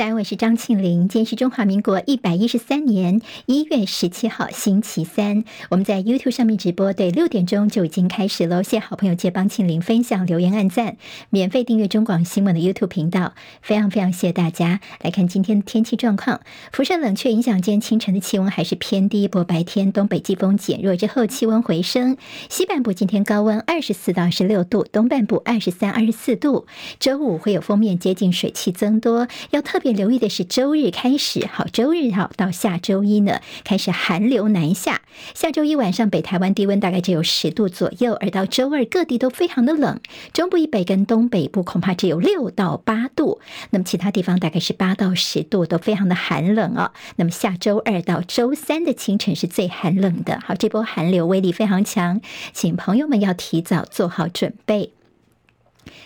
在安，我是张庆玲。今天是中华民国一百一十三年一月十七号，星期三。我们在 YouTube 上面直播，对，六点钟就已经开始喽。谢谢好朋友借帮庆玲分享、留言、按赞，免费订阅中广新闻的 YouTube 频道。非常非常谢谢大家来看今天的天气状况。辐射冷却影响，今天清晨的气温还是偏低，不过白天东北季风减弱之后，气温回升。西半部今天高温二十四到二十六度，东半部二十三、二十四度。周五会有封面接近，水汽增多，要特别留意的是，周日开始，好，周日好到下周一呢，开始寒流南下。下周一晚上，北台湾低温大概只有十度左右，而到周二各地都非常的冷，中部以北跟东北部恐怕只有六到八度，那么其他地方大概是八到十度，都非常的寒冷哦。那么下周二到周三的清晨是最寒冷的，好，这波寒流威力非常强，请朋友们要提早做好准备。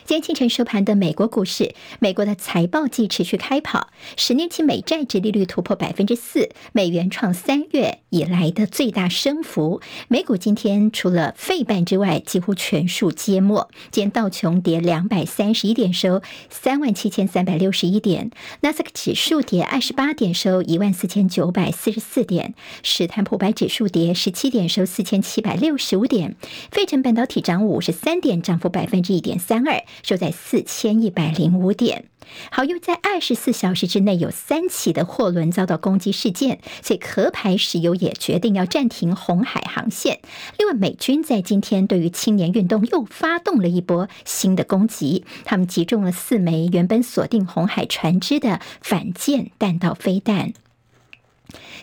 今天清晨收盘的美国股市，美国的财报季持续开跑，十年期美债殖利率突破百分之四，美元创三月以来的最大升幅。美股今天除了费半之外，几乎全数皆末。今天道琼跌两百三十一点，收三万七千三百六十一点；纳斯克指数跌二十八点，收一万四千九百四十四点；史坦普百指数跌十七点，收四千七百六十五点；费城半导体涨五十三点，涨幅百分之一点三二。收在四千一百零五点。好，又在二十四小时之内有三起的货轮遭到攻击事件，所以壳牌石油也决定要暂停红海航线。另外，美军在今天对于青年运动又发动了一波新的攻击，他们击中了四枚原本锁定红海船只的反舰弹道飞弹。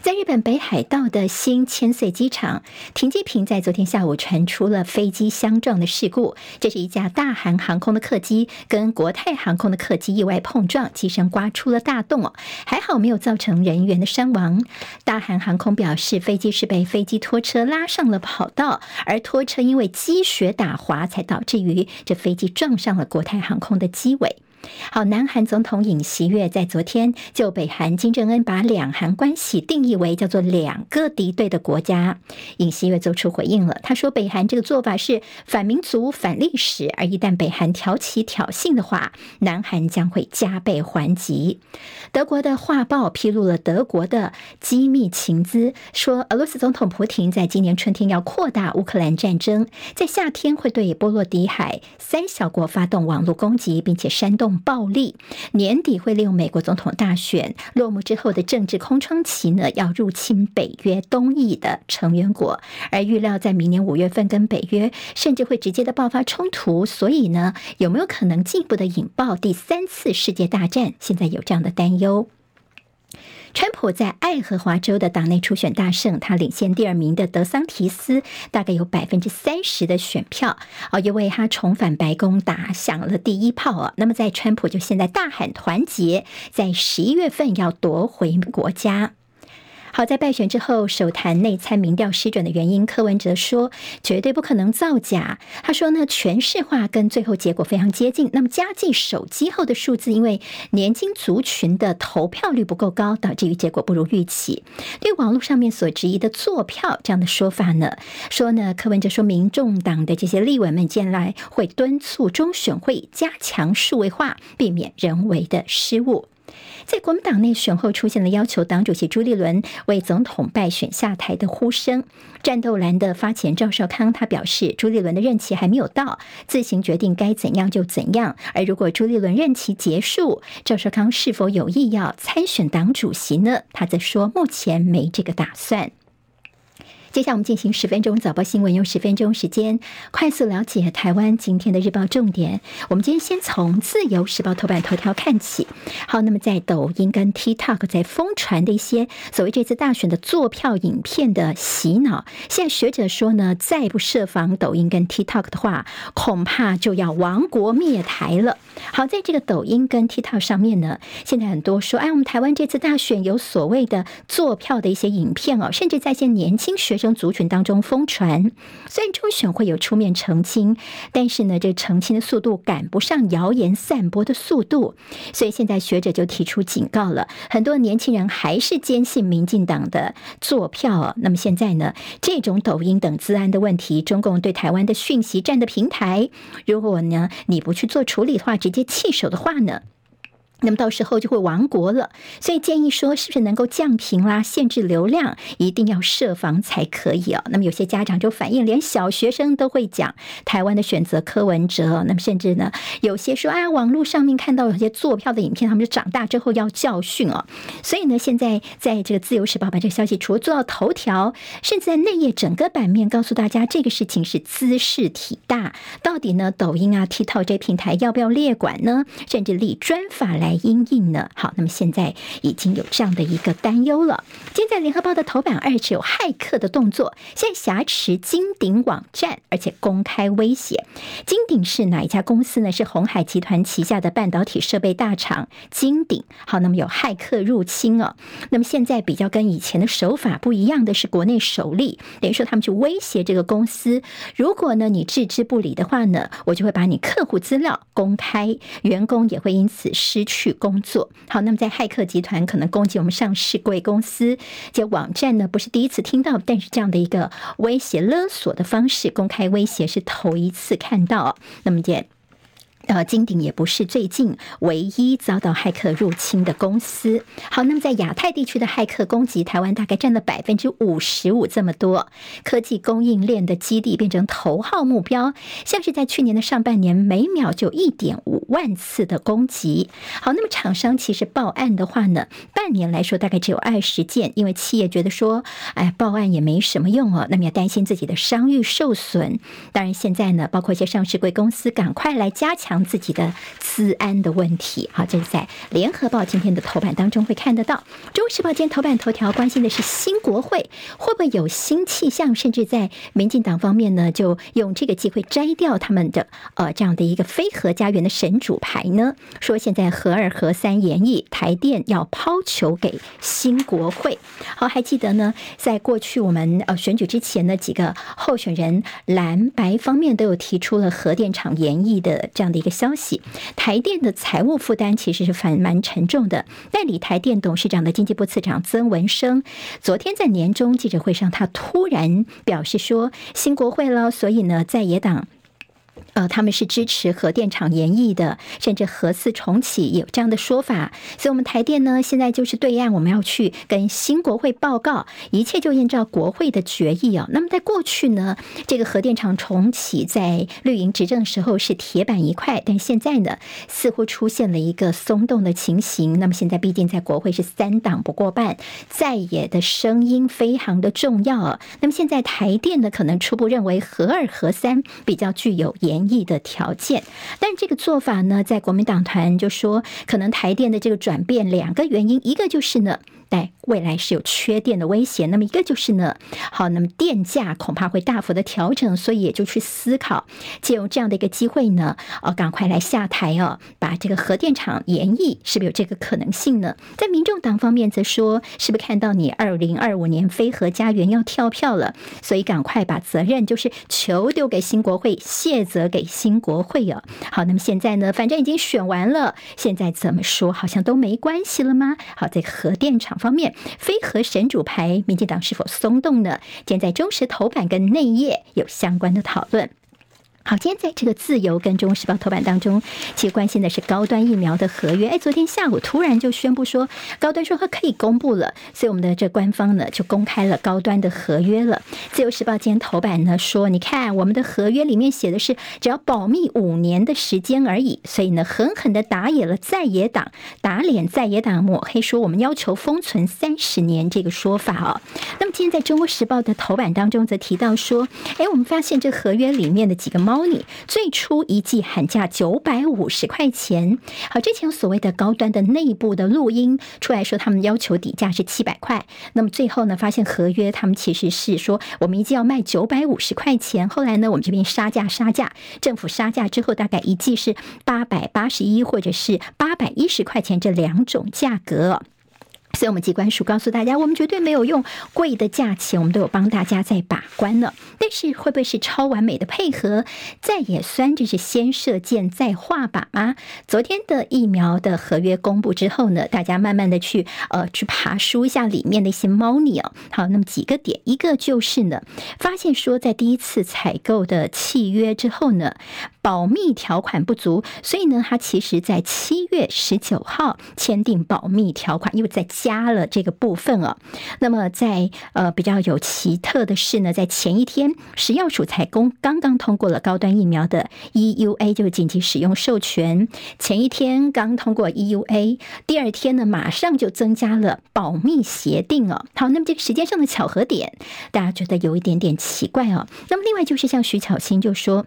在日本北海道的新千岁机场，停机坪在昨天下午传出了飞机相撞的事故。这是一架大韩航空的客机跟国泰航空的客机意外碰撞，机身刮出了大洞哦，还好没有造成人员的伤亡。大韩航空表示，飞机是被飞机拖车拉上了跑道，而拖车因为积雪打滑，才导致于这飞机撞上了国泰航空的机尾。好，南韩总统尹锡悦在昨天就北韩金正恩把两韩关系定义为叫做两个敌对的国家，尹锡悦做出回应了。他说，北韩这个做法是反民族、反历史，而一旦北韩挑起挑衅的话，南韩将会加倍还击。德国的画报披露了德国的机密情资，说俄罗斯总统普廷在今年春天要扩大乌克兰战争，在夏天会对波罗的海三小国发动网络攻击，并且煽动。暴力，年底会利用美国总统大选落幕之后的政治空窗期呢，要入侵北约东翼的成员国，而预料在明年五月份跟北约甚至会直接的爆发冲突，所以呢，有没有可能进一步的引爆第三次世界大战？现在有这样的担忧。川普在爱荷华州的党内初选大胜，他领先第二名的德桑提斯，大概有百分之三十的选票，哦，因为他重返白宫打响了第一炮啊。那么，在川普就现在大喊团结，在十一月份要夺回国家。好在败选之后，首谈内参民调失准的原因，柯文哲说绝对不可能造假。他说呢，全市化跟最后结果非常接近。那么加计手机后的数字，因为年轻族群的投票率不够高，导致于结果不如预期。对网络上面所质疑的作票这样的说法呢，说呢，柯文哲说，民众党的这些立委们将来会敦促中选会加强数位化，避免人为的失误。在国民党内选后出现了要求党主席朱立伦为总统败选下台的呼声。战斗蓝的发前赵少康他表示，朱立伦的任期还没有到，自行决定该怎样就怎样。而如果朱立伦任期结束，赵少康是否有意要参选党主席呢？他则说目前没这个打算。接下来我们进行十分钟早报新闻，用十分钟时间快速了解台湾今天的日报重点。我们今天先从自由时报头版头条看起。好，那么在抖音跟 TikTok 在疯传的一些所谓这次大选的坐票影片的洗脑，现在学者说呢，再不设防抖音跟 TikTok 的话，恐怕就要亡国灭台了。好，在这个抖音跟 TikTok 上面呢，现在很多说，哎，我们台湾这次大选有所谓的坐票的一些影片哦，甚至在一些年轻学生族群当中疯传，虽然中选会有出面澄清，但是呢，这澄清的速度赶不上谣言散播的速度，所以现在学者就提出警告了，很多年轻人还是坚信民进党的坐票。那么现在呢，这种抖音等资安的问题，中共对台湾的讯息站的平台，如果呢你不去做处理的话，直接弃守的话呢？那么到时候就会亡国了，所以建议说，是不是能够降频啦、限制流量，一定要设防才可以哦。那么有些家长就反映，连小学生都会讲台湾的选择柯文哲。那么甚至呢，有些说，啊，网络上面看到有些做票的影片，他们就长大之后要教训哦。所以呢，现在在这个自由时报把这个消息除了做到头条，甚至在内页整个版面告诉大家，这个事情是兹事体大。到底呢，抖音啊、TikTok 这平台要不要列管呢？甚至立专法来。因应呢？好，那么现在已经有这样的一个担忧了。现在联合报的头版，而且有骇客的动作，现在挟持金鼎网站，而且公开威胁。金鼎是哪一家公司呢？是鸿海集团旗下的半导体设备大厂金鼎。好，那么有骇客入侵哦。那么现在比较跟以前的手法不一样的是，国内首例等于说他们去威胁这个公司，如果呢你置之不理的话呢，我就会把你客户资料公开，员工也会因此失去。去工作好，那么在骇客集团可能攻击我们上市贵公司，这网站呢不是第一次听到，但是这样的一个威胁勒索的方式，公开威胁是头一次看到。那么也。呃，金鼎也不是最近唯一遭到骇客入侵的公司。好，那么在亚太地区的骇客攻击台湾，大概占了百分之五十五这么多。科技供应链的基地变成头号目标，像是在去年的上半年，每秒就一点五万次的攻击。好，那么厂商其实报案的话呢，半年来说大概只有二十件，因为企业觉得说，哎，报案也没什么用哦，那么要担心自己的商誉受损。当然，现在呢，包括一些上市贵公司，赶快来加强。自己的资安的问题，好，这是在联合报今天的头版当中会看得到。中时报今天头版头条关心的是新国会会不会有新气象，甚至在民进党方面呢，就用这个机会摘掉他们的呃这样的一个非核家园的神主牌呢？说现在核二核三研议，台电要抛球给新国会。好，还记得呢，在过去我们呃选举之前呢，几个候选人蓝白方面都有提出了核电厂研议的这样的。一个消息，台电的财务负担其实是蛮蛮沉重的。代理台电董事长的经济部次长曾文生，昨天在年终记者会上，他突然表示说，新国会了，所以呢，在野党。呃，他们是支持核电厂研议的，甚至核四重启有这样的说法。所以，我们台电呢，现在就是对岸，我们要去跟新国会报告，一切就按照国会的决议哦。那么，在过去呢，这个核电厂重启在绿营执政的时候是铁板一块，但现在呢，似乎出现了一个松动的情形。那么，现在毕竟在国会是三党不过半，在野的声音非常的重要啊。那么，现在台电呢，可能初步认为核二核三比较具有研。同意的条件，但这个做法呢，在国民党团就说，可能台电的这个转变，两个原因，一个就是呢。在未来是有缺电的威胁，那么一个就是呢，好，那么电价恐怕会大幅的调整，所以也就去思考借用这样的一个机会呢，哦，赶快来下台哦，把这个核电厂延役，是不是有这个可能性呢？在民众党方面则说，是不是看到你二零二五年非核家园要跳票了，所以赶快把责任就是球丢给新国会，卸责给新国会哦。好，那么现在呢，反正已经选完了，现在怎么说好像都没关系了吗？好，在核电厂。方面，非核神主牌，民进党是否松动呢？现在中时头版跟内页有相关的讨论。好，今天在这个自由跟中国时报头版当中，其实关心的是高端疫苗的合约。哎，昨天下午突然就宣布说，高端说它可以公布了，所以我们的这官方呢就公开了高端的合约了。自由时报今天头版呢说，你看我们的合约里面写的是只要保密五年的时间而已，所以呢狠狠的打野了在野党，打脸在野党抹黑说我们要求封存三十年这个说法哦。那么今天在中国时报的头版当中则提到说，哎，我们发现这合约里面的几个猫猫。最初一季喊价九百五十块钱，好，之前所谓的高端的内部的录音出来说，他们要求底价是七百块，那么最后呢，发现合约他们其实是说我们一季要卖九百五十块钱，后来呢，我们这边杀价杀价，政府杀价之后，大概一季是八百八十一或者是八百一十块钱这两种价格。所以，我们机关署告诉大家，我们绝对没有用贵的价钱，我们都有帮大家在把关了。但是，会不会是超完美的配合？再也酸就是先射箭再画靶吗？昨天的疫苗的合约公布之后呢，大家慢慢的去呃去爬梳一下里面的一些猫腻哦。好，那么几个点，一个就是呢，发现说在第一次采购的契约之后呢，保密条款不足，所以呢，他其实在七月十九号签订保密条款，因为在。加加了这个部分哦，那么在呃比较有奇特的是呢，在前一天，食药署才公刚刚通过了高端疫苗的 EUA，就是紧急使用授权。前一天刚通过 EUA，第二天呢，马上就增加了保密协定哦。好，那么这个时间上的巧合点，大家觉得有一点点奇怪哦。那么另外就是像徐巧芯就说。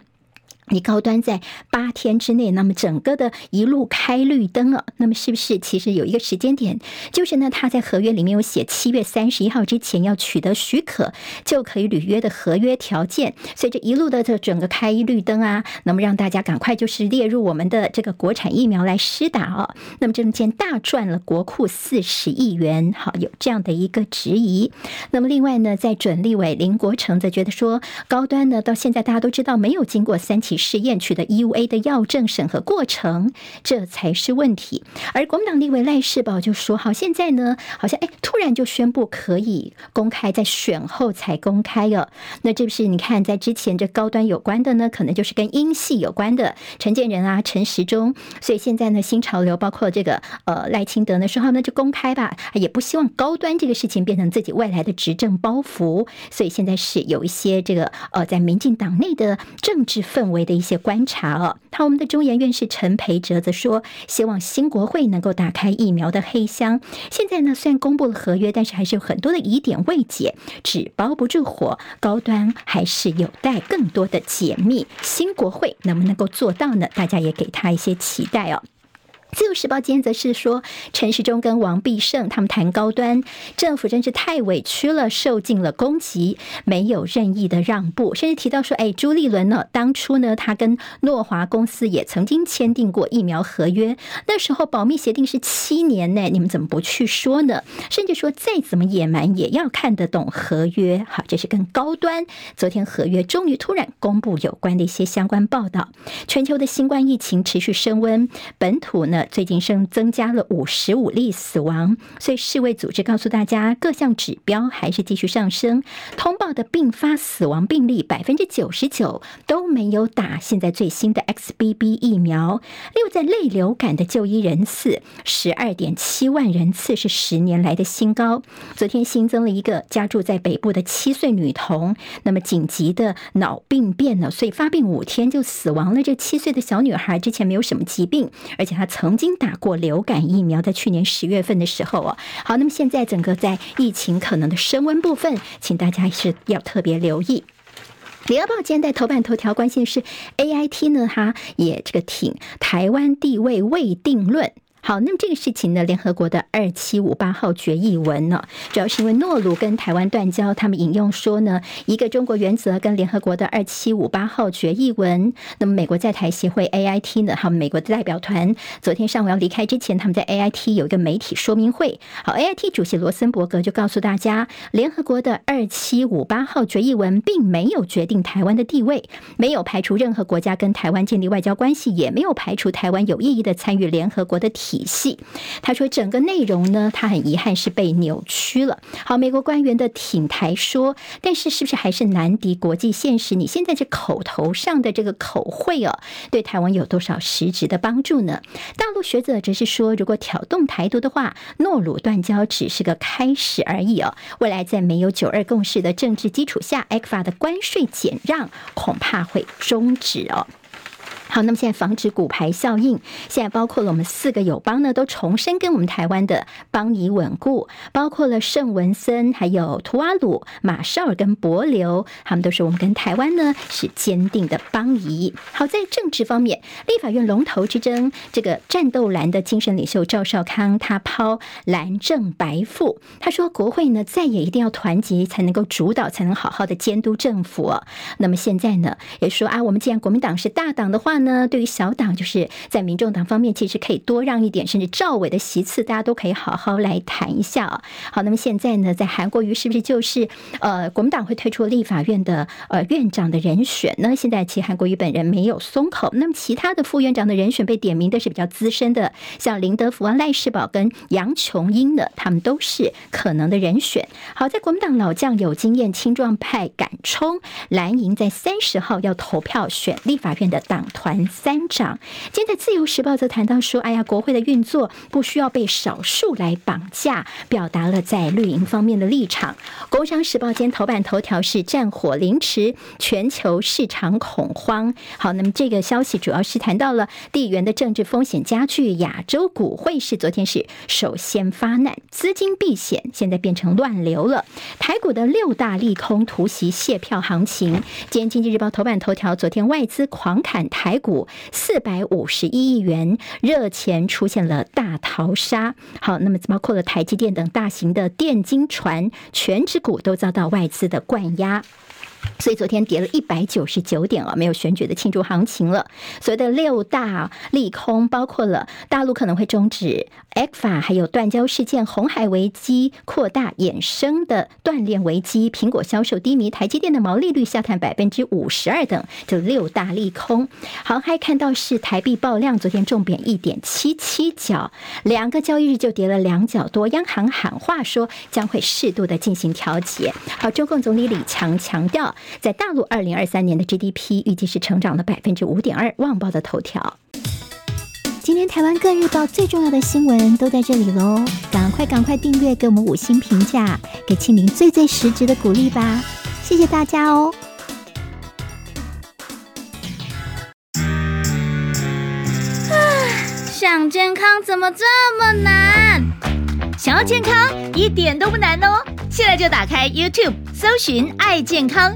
你高端在八天之内，那么整个的一路开绿灯啊，那么是不是其实有一个时间点，就是呢，他在合约里面有写七月三十一号之前要取得许可就可以履约的合约条件，所以这一路的这整个开绿灯啊，那么让大家赶快就是列入我们的这个国产疫苗来施打啊，那么这件大赚了国库四十亿元，好，有这样的一个质疑。那么另外呢，在准立委林国成则觉得说，高端呢到现在大家都知道没有经过三期。试验取得 EUA 的药证审核过程，这才是问题。而国民党立委赖士葆就说：“好，现在呢，好像哎，突然就宣布可以公开，在选后才公开了。那这不是你看，在之前这高端有关的呢，可能就是跟英系有关的陈建仁啊、陈时中。所以现在呢，新潮流包括这个呃赖清德呢说，好，那就公开吧，也不希望高端这个事情变成自己未来的执政包袱。所以现在是有一些这个呃，在民进党内的政治氛围。”的一些观察哦，他我们的中研院士陈培哲则说，希望新国会能够打开疫苗的黑箱。现在呢，虽然公布了合约，但是还是有很多的疑点未解，纸包不住火，高端还是有待更多的解密。新国会能不能够做到呢？大家也给他一些期待哦。自由时报今天则是说，陈时中跟王必胜他们谈高端，政府真是太委屈了，受尽了攻击，没有任意的让步，甚至提到说，哎，朱立伦呢，当初呢，他跟诺华公司也曾经签订过疫苗合约，那时候保密协定是七年内，你们怎么不去说呢？甚至说，再怎么野蛮也要看得懂合约。好，这是跟高端昨天合约终于突然公布有关的一些相关报道。全球的新冠疫情持续升温，本土呢？最近升增加了五十五例死亡，所以世卫组织告诉大家，各项指标还是继续上升。通报的并发死亡病例百分之九十九都没有打现在最新的 XBB 疫苗。六，在类流感的就医人次十二点七万人次是十年来的新高。昨天新增了一个家住在北部的七岁女童，那么紧急的脑病变了，所以发病五天就死亡了。这七岁的小女孩之前没有什么疾病，而且她曾。曾经打过流感疫苗，在去年十月份的时候哦，好，那么现在整个在疫情可能的升温部分，请大家是要特别留意。联合报今天在头版头条关心的是 AIT 呢，它也这个挺台湾地位未定论。好，那么这个事情呢，联合国的二七五八号决议文呢，主要是因为诺鲁跟台湾断交，他们引用说呢，一个中国原则跟联合国的二七五八号决议文。那么美国在台协会 AIT 呢，他们美国的代表团昨天上午要离开之前，他们在 AIT 有一个媒体说明会。好，AIT 主席罗森伯格就告诉大家，联合国的二七五八号决议文并没有决定台湾的地位，没有排除任何国家跟台湾建立外交关系，也没有排除台湾有意义的参与联合国的体。体系，他说整个内容呢，他很遗憾是被扭曲了。好，美国官员的挺台说，但是是不是还是难敌国际现实？你现在这口头上的这个口惠哦，对台湾有多少实质的帮助呢？大陆学者则是说，如果挑动台独的话，诺鲁断交只是个开始而已哦。未来在没有九二共识的政治基础下，ECFA 的关税减让恐怕会终止哦。好，那么现在防止骨牌效应，现在包括了我们四个友邦呢，都重申跟我们台湾的邦谊稳固，包括了圣文森、还有图瓦鲁、马绍尔跟帛琉，他们都是我们跟台湾呢是坚定的邦谊。好，在政治方面，立法院龙头之争，这个战斗蓝的精神领袖赵少康，他抛蓝正白负，他说国会呢再也一定要团结，才能够主导，才能好好的监督政府。那么现在呢，也说啊，我们既然国民党是大党的话。呢，那对于小党，就是在民众党方面，其实可以多让一点，甚至赵伟的席次，大家都可以好好来谈一下啊。好，那么现在呢，在韩国瑜是不是就是呃，国民党会推出立法院的呃院长的人选呢？现在其实韩国瑜本人没有松口，那么其他的副院长的人选被点名的是比较资深的，像林德福啊、赖世宝跟杨琼英的，他们都是可能的人选。好，在国民党老将有经验青壮派敢冲蓝营，在三十号要投票选立法院的党团三长。今天在自由时报则谈到说，哎呀，国会的运作不需要被少数来绑架，表达了在绿营方面的立场。工商时报今天头版头条是战火凌迟，全球市场恐慌。好，那么这个消息主要是谈到了地缘的政治风险加剧，亚洲股会是昨天是首先发难，资金避险，现在变成乱流了。台股的六大利空突袭谢票行情。今天经济日报头版头条，昨天外资狂砍台股四百五十一亿元，热钱出现了大逃杀。好，那么包括了台积电等大型的电金船，全指股都遭到外资的灌压。所以昨天跌了一百九十九点啊，没有选举的庆祝行情了。所谓的六大利空，包括了大陆可能会终止 ECFA，还有断交事件、红海危机扩大衍生的断链危机、苹果销售低迷、台积电的毛利率下探百分之五十二等，这六大利空。好，还看到是台币爆量，昨天重贬一点七七角，两个交易日就跌了两角多。央行喊话说将会适度的进行调节。好，中共总理李强强调。在大陆，二零二三年的 GDP 预计是成长了百分之五点二。旺报的头条，今天台湾各日报最重要的新闻都在这里喽！赶快赶快订阅，给我们五星评价，给庆玲最最实质的鼓励吧！谢谢大家哦！啊，想健康怎么这么难？想要健康一点都不难哦！现在就打开 YouTube，搜寻“爱健康”。